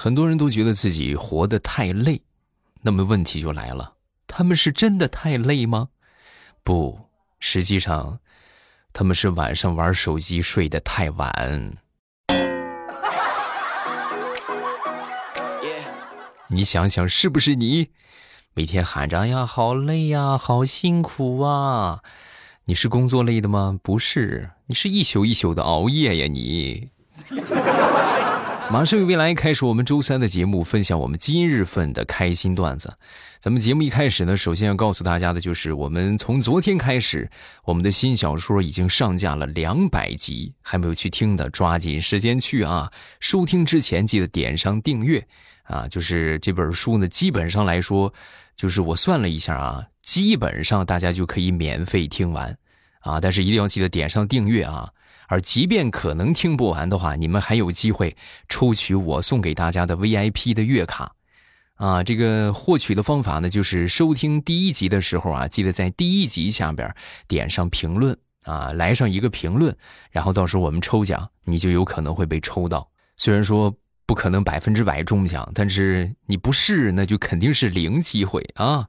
很多人都觉得自己活得太累，那么问题就来了：他们是真的太累吗？不，实际上，他们是晚上玩手机睡得太晚。你想想，是不是你每天喊着“哎呀，好累呀，好辛苦啊”？你是工作累的吗？不是，你是一宿一宿的熬夜呀！你。马上与未来开始我们周三的节目，分享我们今日份的开心段子。咱们节目一开始呢，首先要告诉大家的就是，我们从昨天开始，我们的新小说已经上架了两百集，还没有去听的，抓紧时间去啊！收听之前记得点上订阅啊！就是这本书呢，基本上来说，就是我算了一下啊，基本上大家就可以免费听完啊，但是一定要记得点上订阅啊！而即便可能听不完的话，你们还有机会抽取我送给大家的 VIP 的月卡，啊，这个获取的方法呢，就是收听第一集的时候啊，记得在第一集下边点上评论啊，来上一个评论，然后到时候我们抽奖，你就有可能会被抽到。虽然说不可能百分之百中奖，但是你不试，那就肯定是零机会啊。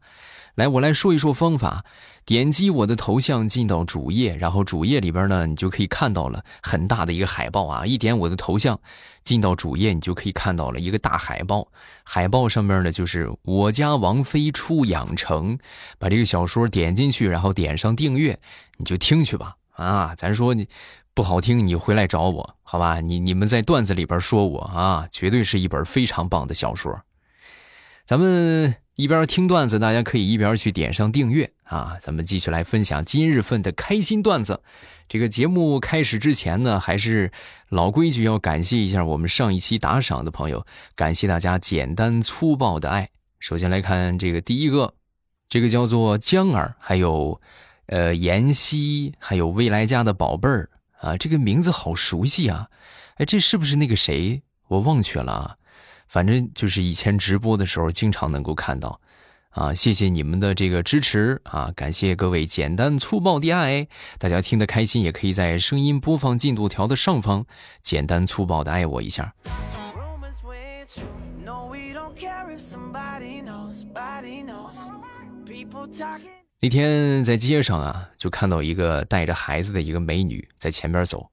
来，我来说一说方法。点击我的头像进到主页，然后主页里边呢，你就可以看到了很大的一个海报啊。一点我的头像，进到主页，你就可以看到了一个大海报。海报上面呢，就是我家王妃出养成，把这个小说点进去，然后点上订阅，你就听去吧。啊，咱说你不好听，你回来找我，好吧？你你们在段子里边说我啊，绝对是一本非常棒的小说。咱们。一边听段子，大家可以一边去点上订阅啊！咱们继续来分享今日份的开心段子。这个节目开始之前呢，还是老规矩，要感谢一下我们上一期打赏的朋友，感谢大家简单粗暴的爱。首先来看这个第一个，这个叫做江儿，还有呃妍希，还有未来家的宝贝儿啊，这个名字好熟悉啊！哎，这是不是那个谁？我忘却了啊。反正就是以前直播的时候经常能够看到，啊，谢谢你们的这个支持啊，感谢各位简单粗暴的爱，大家听得开心也可以在声音播放进度条的上方简单粗暴的爱我一下。那天在街上啊，就看到一个带着孩子的一个美女在前边走，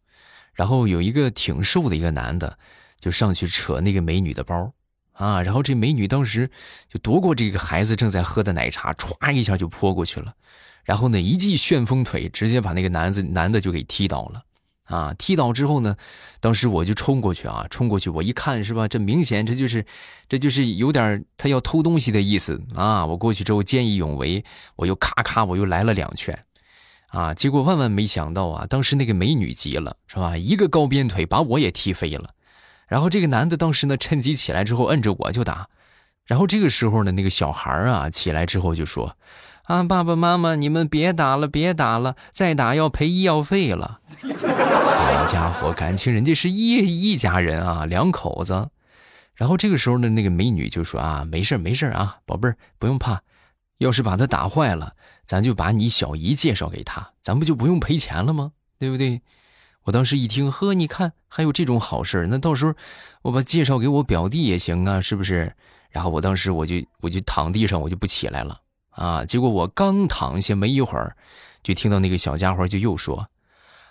然后有一个挺瘦的一个男的。就上去扯那个美女的包，啊，然后这美女当时就夺过这个孩子正在喝的奶茶，歘一下就泼过去了，然后呢一记旋风腿直接把那个男子男的就给踢倒了，啊，踢倒之后呢，当时我就冲过去啊，冲过去，我一看是吧，这明显这就是这就是有点他要偷东西的意思啊，我过去之后见义勇为，我又咔咔我又来了两拳，啊，结果万万没想到啊，当时那个美女急了是吧，一个高鞭腿把我也踢飞了。然后这个男的当时呢，趁机起来之后摁着我就打，然后这个时候呢，那个小孩啊起来之后就说：“啊，爸爸妈妈，你们别打了，别打了，再打要赔医药费了。”好家伙，感情人家是一一家人啊，两口子。然后这个时候呢，那个美女就说：“啊，没事没事啊，宝贝儿不用怕，要是把他打坏了，咱就把你小姨介绍给他，咱不就不用赔钱了吗？对不对？”我当时一听，呵，你看还有这种好事那到时候我把介绍给我表弟也行啊，是不是？然后我当时我就我就躺地上，我就不起来了啊。结果我刚躺下没一会儿，就听到那个小家伙就又说：“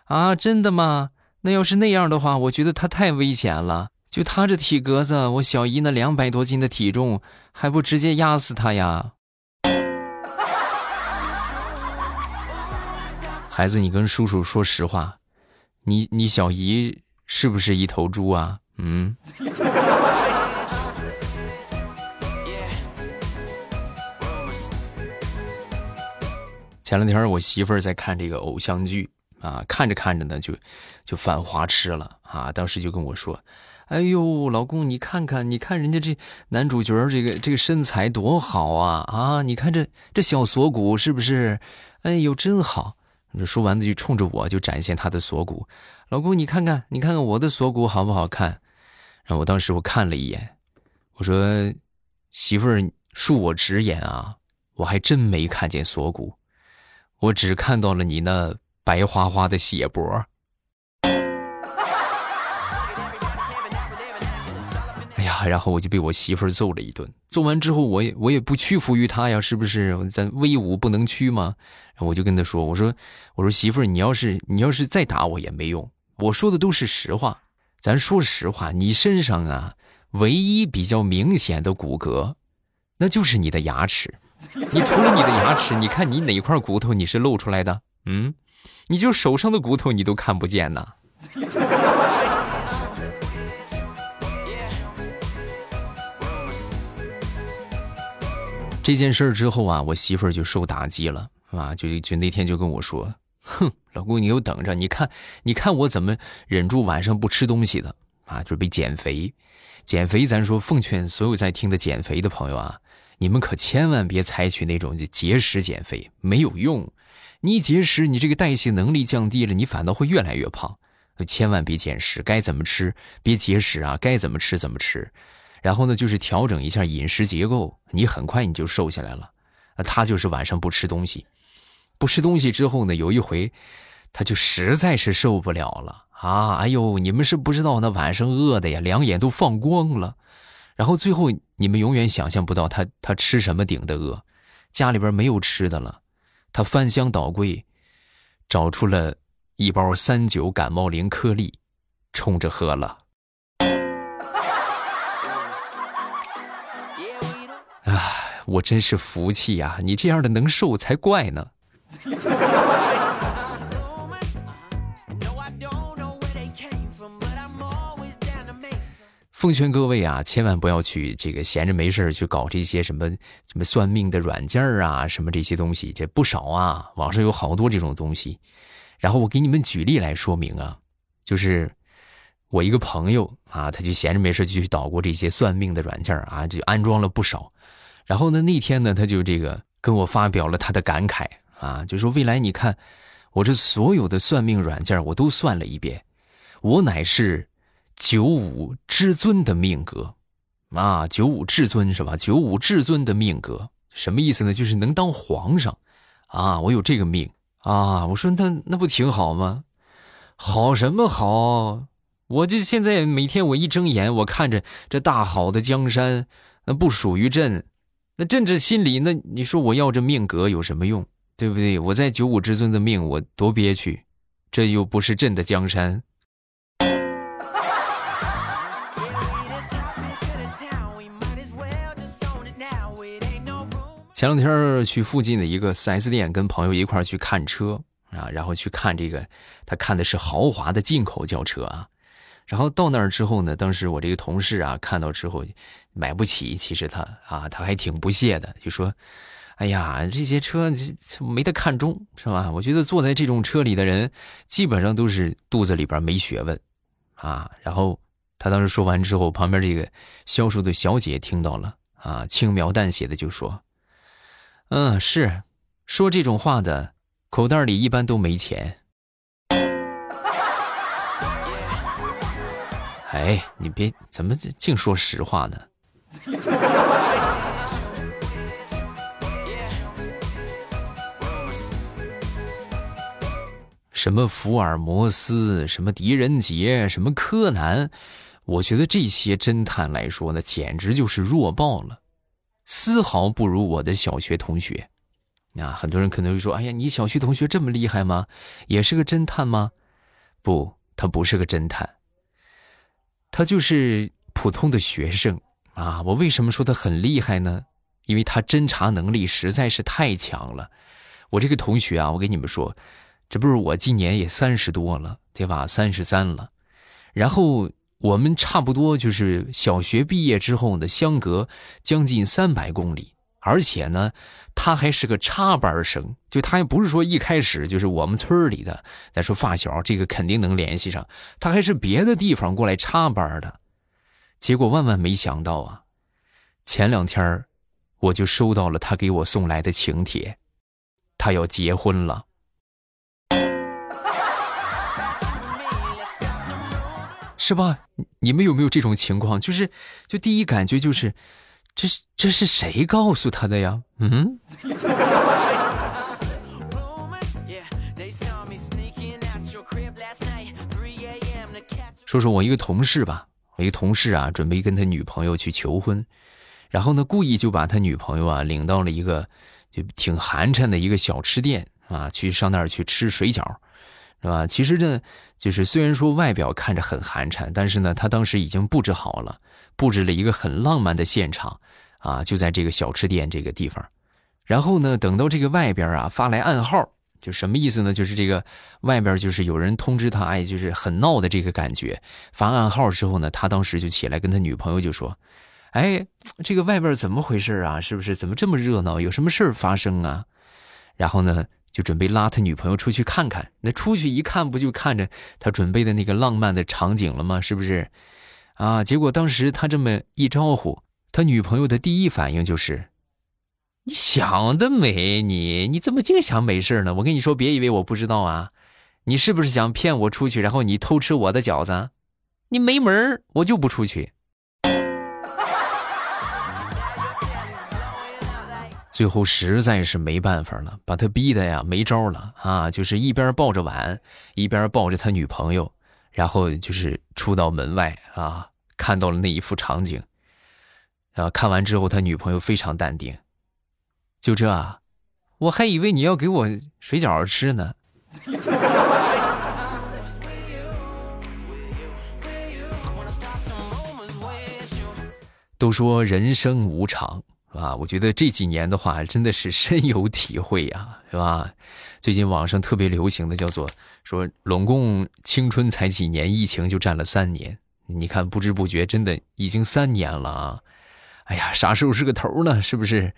啊，真的吗？那要是那样的话，我觉得他太危险了。就他这体格子，我小姨那两百多斤的体重，还不直接压死他呀？” 孩子，你跟叔叔说实话。你你小姨是不是一头猪啊？嗯。前两天我媳妇儿在看这个偶像剧啊，看着看着呢就就犯花痴了啊！当时就跟我说：“哎呦，老公，你看看，你看人家这男主角这个这个身材多好啊啊！你看这这小锁骨是不是？哎呦，真好。”这说完就冲着我就展现他的锁骨，老公你看看你看看我的锁骨好不好看？然后我当时我看了一眼，我说媳妇儿恕我直言啊，我还真没看见锁骨，我只看到了你那白花花的血脖。然后我就被我媳妇儿揍了一顿。揍完之后，我也我也不屈服于他呀，是不是？咱威武不能屈吗？我就跟他说：“我说，我说媳妇儿，你要是你要是再打我也没用，我说的都是实话。咱说实话，你身上啊，唯一比较明显的骨骼，那就是你的牙齿。你除了你的牙齿，你看你哪块骨头你是露出来的？嗯，你就手上的骨头你都看不见呐。”这件事儿之后啊，我媳妇儿就受打击了啊，就就那天就跟我说：“哼，老公，你又等着，你看，你看我怎么忍住晚上不吃东西的啊？准备减肥，减肥，咱说奉劝所有在听的减肥的朋友啊，你们可千万别采取那种节食减肥，没有用。你一节食，你这个代谢能力降低了，你反倒会越来越胖。千万别减食，该怎么吃别节食啊，该怎么吃怎么吃。”然后呢，就是调整一下饮食结构，你很快你就瘦下来了。他就是晚上不吃东西，不吃东西之后呢，有一回，他就实在是受不了了啊！哎呦，你们是不知道，那晚上饿的呀，两眼都放光了。然后最后你们永远想象不到他他吃什么顶的饿，家里边没有吃的了，他翻箱倒柜，找出了一包三九感冒灵颗粒，冲着喝了。我真是服气呀！你这样的能瘦才怪呢。奉劝各位啊，千万不要去这个闲着没事去搞这些什么什么算命的软件啊，什么这些东西，这不少啊，网上有好多这种东西。然后我给你们举例来说明啊，就是我一个朋友啊，他就闲着没事就去捣鼓这些算命的软件啊，就安装了不少。然后呢？那天呢，他就这个跟我发表了他的感慨啊，就说未来你看，我这所有的算命软件我都算了一遍，我乃是九五至尊的命格，啊，九五至尊是吧？九五至尊的命格什么意思呢？就是能当皇上，啊，我有这个命啊。我说那那不挺好吗？好什么好？我这现在每天我一睁眼，我看着这大好的江山，那不属于朕。那朕这心里，那你说我要这命格有什么用，对不对？我在九五之尊的命，我多憋屈，这又不是朕的江山。前两天去附近的一个 4S 店，跟朋友一块去看车啊，然后去看这个，他看的是豪华的进口轿车啊。然后到那儿之后呢，当时我这个同事啊看到之后，买不起，其实他啊他还挺不屑的，就说：“哎呀，这些车没得看中，是吧？我觉得坐在这种车里的人，基本上都是肚子里边没学问，啊。”然后他当时说完之后，旁边这个销售的小姐听到了，啊，轻描淡写的就说：“嗯，是，说这种话的口袋里一般都没钱。”哎，你别怎么净说实话呢？什么福尔摩斯，什么狄仁杰，什么柯南，我觉得这些侦探来说呢，简直就是弱爆了，丝毫不如我的小学同学。啊，很多人可能会说：“哎呀，你小学同学这么厉害吗？也是个侦探吗？”不，他不是个侦探。他就是普通的学生啊！我为什么说他很厉害呢？因为他侦查能力实在是太强了。我这个同学啊，我跟你们说，这不是我今年也三十多了，对吧？三十三了。然后我们差不多就是小学毕业之后呢，相隔将近三百公里。而且呢，他还是个插班生，就他也不是说一开始就是我们村里的。再说发小，这个肯定能联系上。他还是别的地方过来插班的。结果万万没想到啊，前两天我就收到了他给我送来的请帖，他要结婚了。是吧？你们有没有这种情况？就是，就第一感觉就是。这是这是谁告诉他的呀？嗯，说说我一个同事吧，我一个同事啊，准备跟他女朋友去求婚，然后呢，故意就把他女朋友啊领到了一个就挺寒碜的一个小吃店啊，去上那儿去吃水饺，是吧？其实呢，就是虽然说外表看着很寒碜，但是呢，他当时已经布置好了，布置了一个很浪漫的现场啊，就在这个小吃店这个地方。然后呢，等到这个外边啊发来暗号。就什么意思呢？就是这个外边就是有人通知他，哎，就是很闹的这个感觉。发暗号之后呢，他当时就起来跟他女朋友就说：“哎，这个外边怎么回事啊？是不是？怎么这么热闹？有什么事儿发生啊？”然后呢，就准备拉他女朋友出去看看。那出去一看，不就看着他准备的那个浪漫的场景了吗？是不是？啊，结果当时他这么一招呼，他女朋友的第一反应就是。你想得美，你你怎么净想美事呢？我跟你说，别以为我不知道啊！你是不是想骗我出去，然后你偷吃我的饺子？你没门我就不出去。最后实在是没办法了，把他逼的呀没招了啊！就是一边抱着碗，一边抱着他女朋友，然后就是出到门外啊，看到了那一幅场景。啊，看完之后，他女朋友非常淡定。就这，啊我还以为你要给我水饺吃呢。都说人生无常啊，我觉得这几年的话真的是深有体会呀，是吧？最近网上特别流行的叫做说，拢共青春才几年，疫情就占了三年。你看，不知不觉真的已经三年了啊！哎呀，啥时候是个头呢？是不是？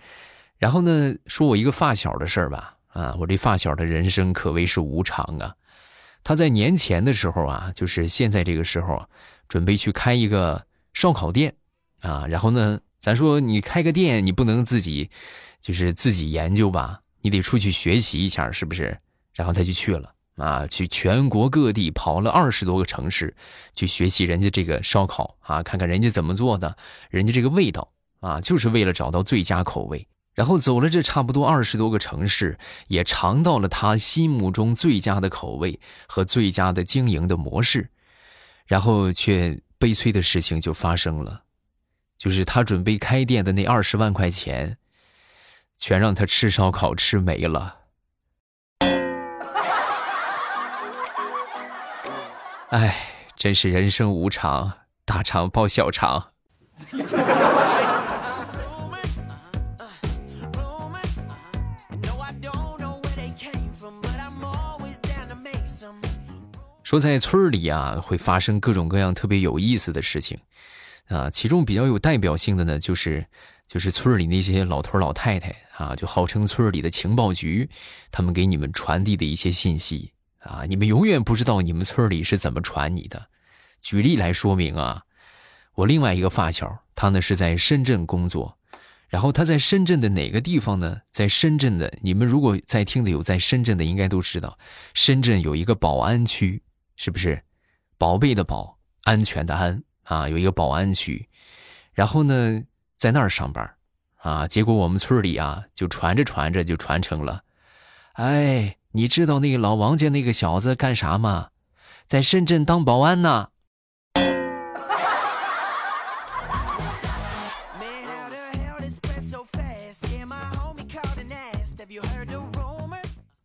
然后呢，说我一个发小的事儿吧，啊，我这发小的人生可谓是无常啊。他在年前的时候啊，就是现在这个时候，准备去开一个烧烤店，啊，然后呢，咱说你开个店，你不能自己，就是自己研究吧，你得出去学习一下，是不是？然后他就去了，啊，去全国各地跑了二十多个城市，去学习人家这个烧烤啊，看看人家怎么做的，人家这个味道啊，就是为了找到最佳口味。然后走了这差不多二十多个城市，也尝到了他心目中最佳的口味和最佳的经营的模式，然后却悲催的事情就发生了，就是他准备开店的那二十万块钱，全让他吃烧烤吃没了。哎，真是人生无常，大肠包小肠。说在村里啊，会发生各种各样特别有意思的事情，啊，其中比较有代表性的呢，就是就是村里那些老头老太太啊，就号称村里的情报局，他们给你们传递的一些信息啊，你们永远不知道你们村里是怎么传你的。举例来说明啊，我另外一个发小，他呢是在深圳工作，然后他在深圳的哪个地方呢？在深圳的，你们如果在听的有在深圳的，应该都知道，深圳有一个宝安区。是不是，宝贝的宝，安全的安啊？有一个保安区，然后呢，在那儿上班，啊，结果我们村里啊，就传着传着就传成了，哎，你知道那个老王家那个小子干啥吗？在深圳当保安呢。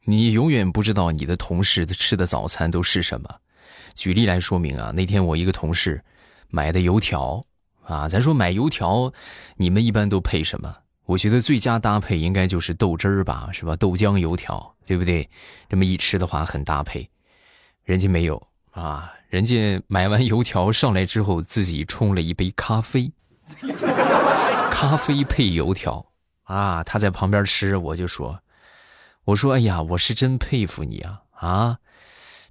你永远不知道你的同事吃的早餐都是什么。举例来说明啊，那天我一个同事买的油条啊，咱说买油条，你们一般都配什么？我觉得最佳搭配应该就是豆汁儿吧，是吧？豆浆油条，对不对？这么一吃的话很搭配。人家没有啊，人家买完油条上来之后，自己冲了一杯咖啡，咖啡配油条啊。他在旁边吃，我就说。我说：“哎呀，我是真佩服你啊！啊，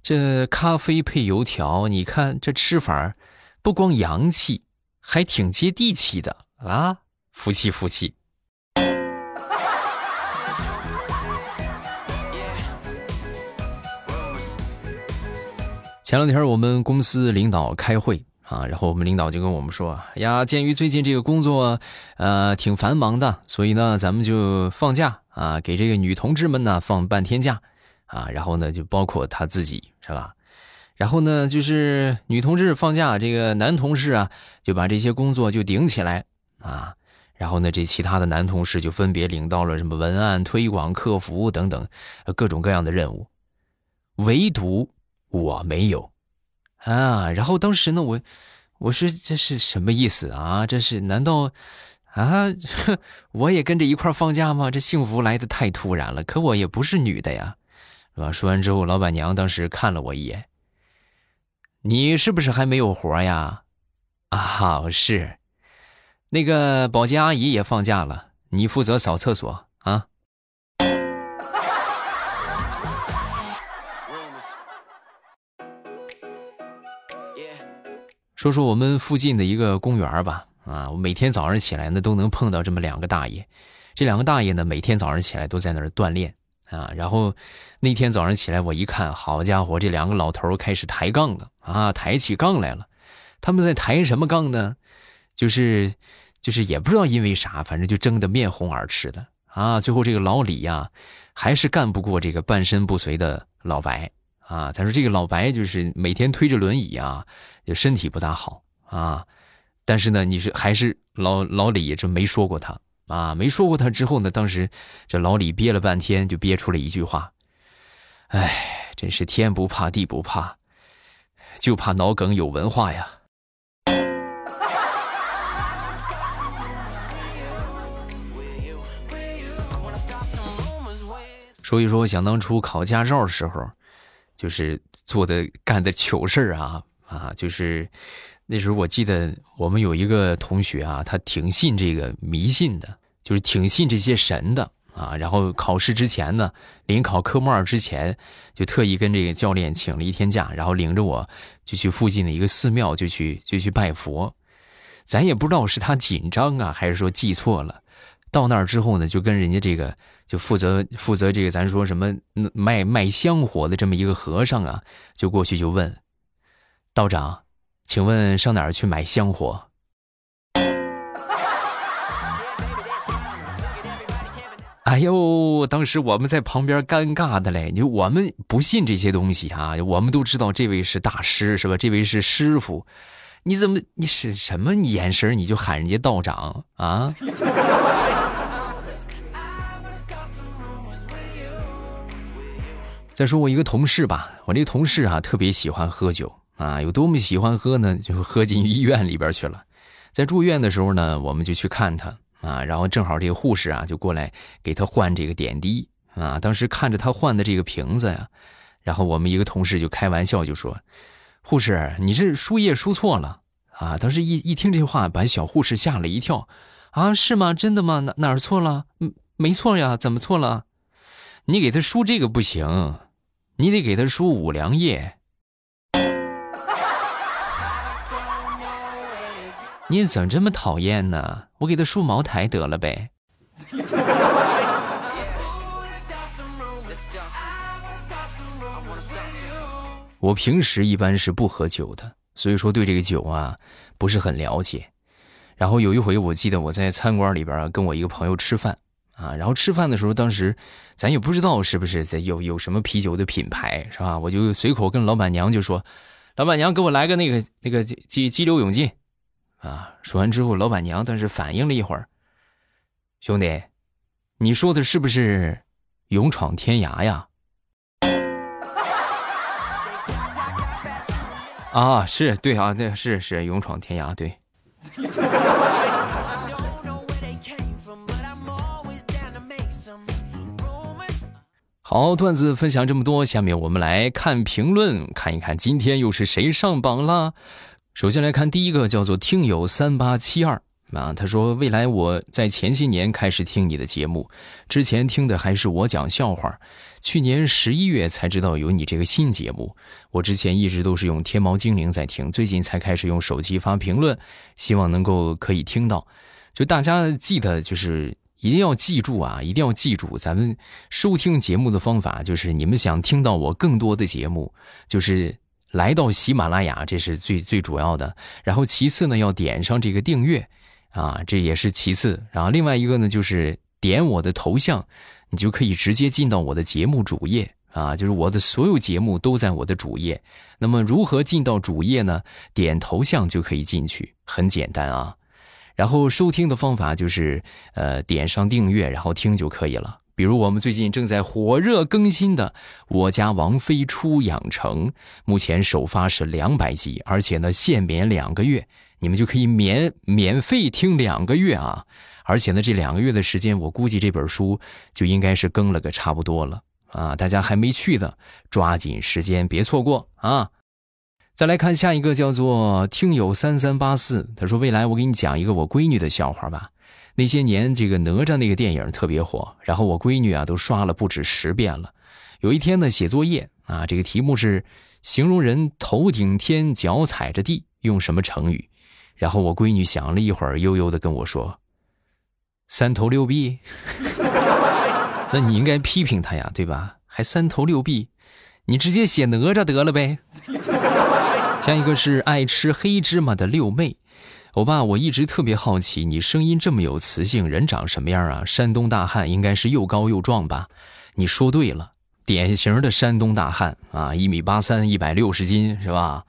这咖啡配油条，你看这吃法儿不光洋气，还挺接地气的啊！服气服气。”前两天我们公司领导开会啊，然后我们领导就跟我们说：“呀，鉴于最近这个工作呃挺繁忙的，所以呢，咱们就放假。”啊，给这个女同志们呢放半天假，啊，然后呢就包括他自己是吧？然后呢，就是女同志放假，这个男同事啊就把这些工作就顶起来啊。然后呢，这其他的男同事就分别领到了什么文案、推广、客服等等各种各样的任务，唯独我没有啊。然后当时呢，我我说这是什么意思啊？这是难道啊？我也跟着一块放假吗？这幸福来的太突然了。可我也不是女的呀，是吧？说完之后，老板娘当时看了我一眼。你是不是还没有活呀？啊，好是，那个保洁阿姨也放假了，你负责扫厕所啊。说说我们附近的一个公园吧，啊，我每天早上起来呢都能碰到这么两个大爷，这两个大爷呢每天早上起来都在那儿锻炼啊，然后那天早上起来我一看，好家伙，这两个老头开始抬杠了。啊，抬起杠来了，他们在抬什么杠呢？就是，就是也不知道因为啥，反正就争得面红耳赤的啊。最后这个老李呀，还是干不过这个半身不遂的老白啊。咱说这个老白就是每天推着轮椅啊，就身体不大好啊。但是呢，你是还是老老李这没说过他啊，没说过他之后呢，当时这老李憋了半天，就憋出了一句话：“哎，真是天不怕地不怕。”就怕脑梗有文化呀！所以说想当初考驾照的时候，就是做的干的糗事儿啊啊！就是那时候我记得我们有一个同学啊，他挺信这个迷信的，就是挺信这些神的。啊，然后考试之前呢，临考科目二之前，就特意跟这个教练请了一天假，然后领着我就去附近的一个寺庙，就去就去拜佛。咱也不知道是他紧张啊，还是说记错了。到那儿之后呢，就跟人家这个就负责负责这个咱说什么卖卖香火的这么一个和尚啊，就过去就问道长，请问上哪儿去买香火？哎呦，当时我们在旁边尴尬的嘞，你我们不信这些东西啊，我们都知道这位是大师是吧？这位是师傅，你怎么你是什么眼神你就喊人家道长啊？再说我一个同事吧，我这同事啊特别喜欢喝酒啊，有多么喜欢喝呢？就喝进医院里边去了，在住院的时候呢，我们就去看他。啊，然后正好这个护士啊就过来给他换这个点滴啊。当时看着他换的这个瓶子呀，然后我们一个同事就开玩笑就说：“护士，你这输液输错了啊！”当时一一听这话，把小护士吓了一跳。啊，是吗？真的吗？哪哪儿错了？嗯，没错呀，怎么错了？你给他输这个不行，你得给他输五粮液。你怎么这么讨厌呢？我给他输茅台得了呗。我平时一般是不喝酒的，所以说对这个酒啊不是很了解。然后有一回，我记得我在餐馆里边跟我一个朋友吃饭啊，然后吃饭的时候，当时咱也不知道是不是在有有什么啤酒的品牌是吧？我就随口跟老板娘就说：“老板娘，给我来个那个那个激激流勇进。”啊！说完之后，老板娘但是反应了一会儿，兄弟，你说的是不是勇闯天涯呀？啊，是对啊，对，是是勇闯天涯，对。好，段子分享这么多，下面我们来看评论，看一看今天又是谁上榜了。首先来看第一个，叫做听友三八七二啊，他说：“未来我在前些年开始听你的节目，之前听的还是我讲笑话，去年十一月才知道有你这个新节目。我之前一直都是用天猫精灵在听，最近才开始用手机发评论，希望能够可以听到。就大家记得，就是一定要记住啊，一定要记住，咱们收听节目的方法就是你们想听到我更多的节目，就是。”来到喜马拉雅，这是最最主要的。然后其次呢，要点上这个订阅，啊，这也是其次。然后另外一个呢，就是点我的头像，你就可以直接进到我的节目主页啊，就是我的所有节目都在我的主页。那么如何进到主页呢？点头像就可以进去，很简单啊。然后收听的方法就是，呃，点上订阅，然后听就可以了。比如我们最近正在火热更新的《我家王妃出养成》，目前首发是两百集，而且呢限免两个月，你们就可以免免费听两个月啊！而且呢这两个月的时间，我估计这本书就应该是更了个差不多了啊！大家还没去的，抓紧时间别错过啊！再来看下一个，叫做听友三三八四，他说：“未来我给你讲一个我闺女的笑话吧。”那些年，这个哪吒那个电影特别火，然后我闺女啊都刷了不止十遍了。有一天呢，写作业啊，这个题目是形容人头顶天，脚踩着地，用什么成语？然后我闺女想了一会儿，悠悠的跟我说：“三头六臂。”那你应该批评他呀，对吧？还三头六臂，你直接写哪吒得了呗。下一个是爱吃黑芝麻的六妹。欧巴，我一直特别好奇，你声音这么有磁性，人长什么样啊？山东大汉应该是又高又壮吧？你说对了，典型的山东大汉啊，一米八三，一百六十斤，是吧？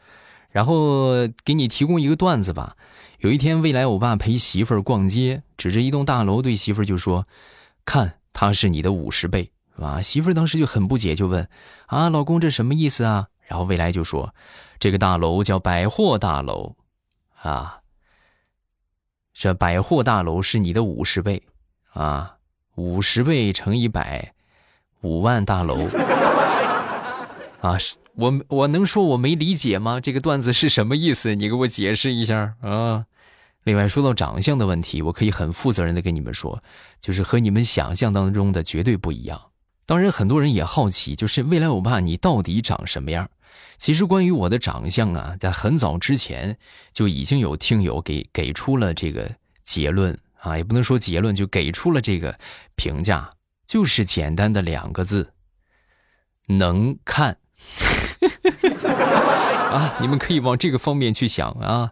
然后给你提供一个段子吧。有一天，未来欧巴陪媳妇儿逛街，指着一栋大楼对媳妇儿就说：“看，他是你的五十倍，啊！”媳妇儿当时就很不解，就问：“啊，老公，这什么意思啊？”然后未来就说：“这个大楼叫百货大楼，啊。”这百货大楼是你的五十倍，啊，五十倍乘以百，五万大楼，啊，我我能说我没理解吗？这个段子是什么意思？你给我解释一下啊！另外说到长相的问题，我可以很负责任的跟你们说，就是和你们想象当中的绝对不一样。当然，很多人也好奇，就是未来欧巴你到底长什么样？其实关于我的长相啊，在很早之前就已经有听友给给出了这个结论啊，也不能说结论，就给出了这个评价，就是简单的两个字：能看。啊，你们可以往这个方面去想啊。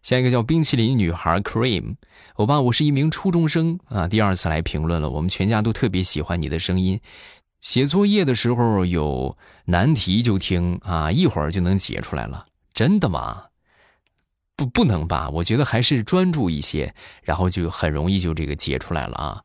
下一个叫冰淇淋女孩 Cream，欧巴，我是一名初中生啊，第二次来评论了。我们全家都特别喜欢你的声音。写作业的时候有难题就听啊，一会儿就能解出来了。真的吗？不，不能吧？我觉得还是专注一些，然后就很容易就这个解出来了啊。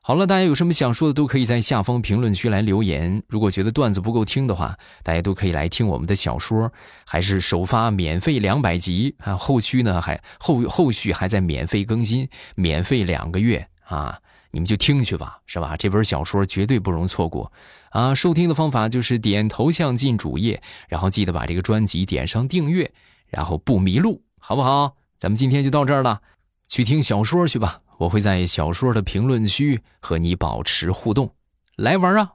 好了，大家有什么想说的，都可以在下方评论区来留言。如果觉得段子不够听的话，大家都可以来听我们的小说，还是首发免费两百集啊，后续呢还后后续还在免费更新，免费两个月啊。你们就听去吧，是吧？这本小说绝对不容错过，啊！收听的方法就是点头像进主页，然后记得把这个专辑点上订阅，然后不迷路，好不好？咱们今天就到这儿了，去听小说去吧。我会在小说的评论区和你保持互动，来玩啊！